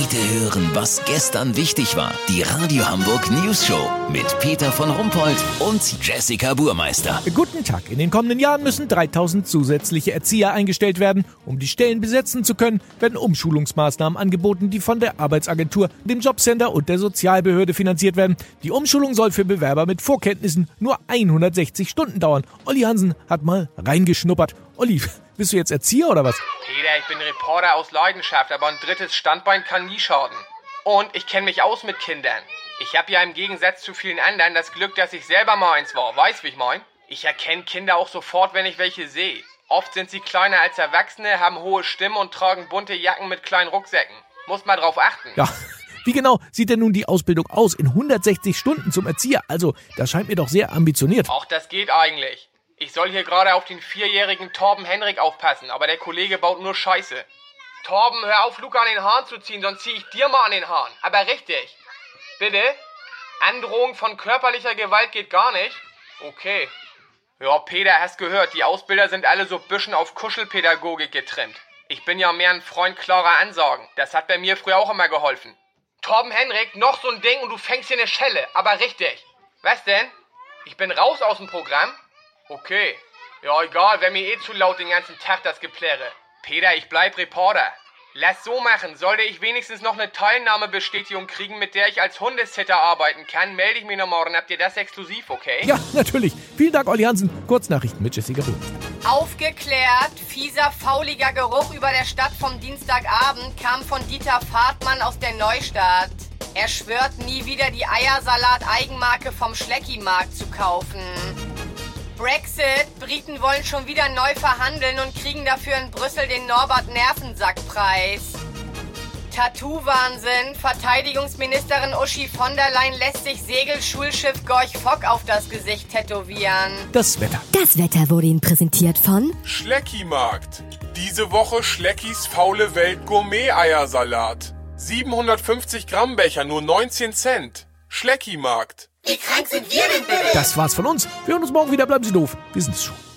Heute hören, was gestern wichtig war. Die Radio Hamburg News Show mit Peter von Rumpold und Jessica Burmeister. Guten Tag. In den kommenden Jahren müssen 3000 zusätzliche Erzieher eingestellt werden. Um die Stellen besetzen zu können, werden Umschulungsmaßnahmen angeboten, die von der Arbeitsagentur, dem Jobcenter und der Sozialbehörde finanziert werden. Die Umschulung soll für Bewerber mit Vorkenntnissen nur 160 Stunden dauern. Olli Hansen hat mal reingeschnuppert. Olli, bist du jetzt Erzieher oder was? Peter, ich bin Reporter aus Leidenschaft, aber ein drittes Standbein kann nie schaden. Und ich kenne mich aus mit Kindern. Ich habe ja im Gegensatz zu vielen anderen das Glück, dass ich selber mal eins war. Weißt, wie ich mein? Ich erkenne Kinder auch sofort, wenn ich welche sehe. Oft sind sie kleiner als Erwachsene, haben hohe Stimmen und tragen bunte Jacken mit kleinen Rucksäcken. Muss mal drauf achten. Ja. Wie genau sieht denn nun die Ausbildung aus in 160 Stunden zum Erzieher? Also, das scheint mir doch sehr ambitioniert. Auch das geht eigentlich. Ich soll hier gerade auf den vierjährigen Torben Henrik aufpassen, aber der Kollege baut nur Scheiße. Torben, hör auf, Luca an den Haaren zu ziehen, sonst zieh ich dir mal an den Haaren. Aber richtig. Bitte? Androhung von körperlicher Gewalt geht gar nicht? Okay. Ja, Peter, hast gehört, die Ausbilder sind alle so büschen auf Kuschelpädagogik getrimmt. Ich bin ja mehr ein Freund klarer Ansagen. Das hat bei mir früher auch immer geholfen. Torben Henrik, noch so ein Ding und du fängst hier eine Schelle, aber richtig. Was denn? Ich bin raus aus dem Programm? Okay. Ja, egal, wäre mir eh zu laut den ganzen Tag das Geplärre. Peter, ich bleib Reporter. Lass so machen. Sollte ich wenigstens noch eine Teilnahmebestätigung kriegen, mit der ich als Hundesitter arbeiten kann, melde ich mich noch morgen. Habt ihr das exklusiv, okay? Ja, natürlich. Vielen Dank, Olli Hansen. Kurznachrichten mit Jessica Buhr. Aufgeklärt, fieser, fauliger Geruch über der Stadt vom Dienstagabend kam von Dieter Fahrtmann aus der Neustadt. Er schwört nie wieder die Eiersalat-Eigenmarke vom Schlecki-Markt zu kaufen. Brexit. Briten wollen schon wieder neu verhandeln und kriegen dafür in Brüssel den Norbert-Nervensack-Preis. Tattoo-Wahnsinn. Verteidigungsministerin Uschi von der Leyen lässt sich Segelschulschiff Gorch Fock auf das Gesicht tätowieren. Das Wetter. Das Wetter wurde Ihnen präsentiert von Schlecki-Markt. Diese Woche Schleckis faule Welt Gourmet-Eiersalat. 750 Gramm Becher, nur 19 Cent. Schlecki-Markt. Wie krank sind wir denn bitte? Das war's von uns. Wir hören uns morgen wieder. Bleiben Sie doof. Wir sind's schon.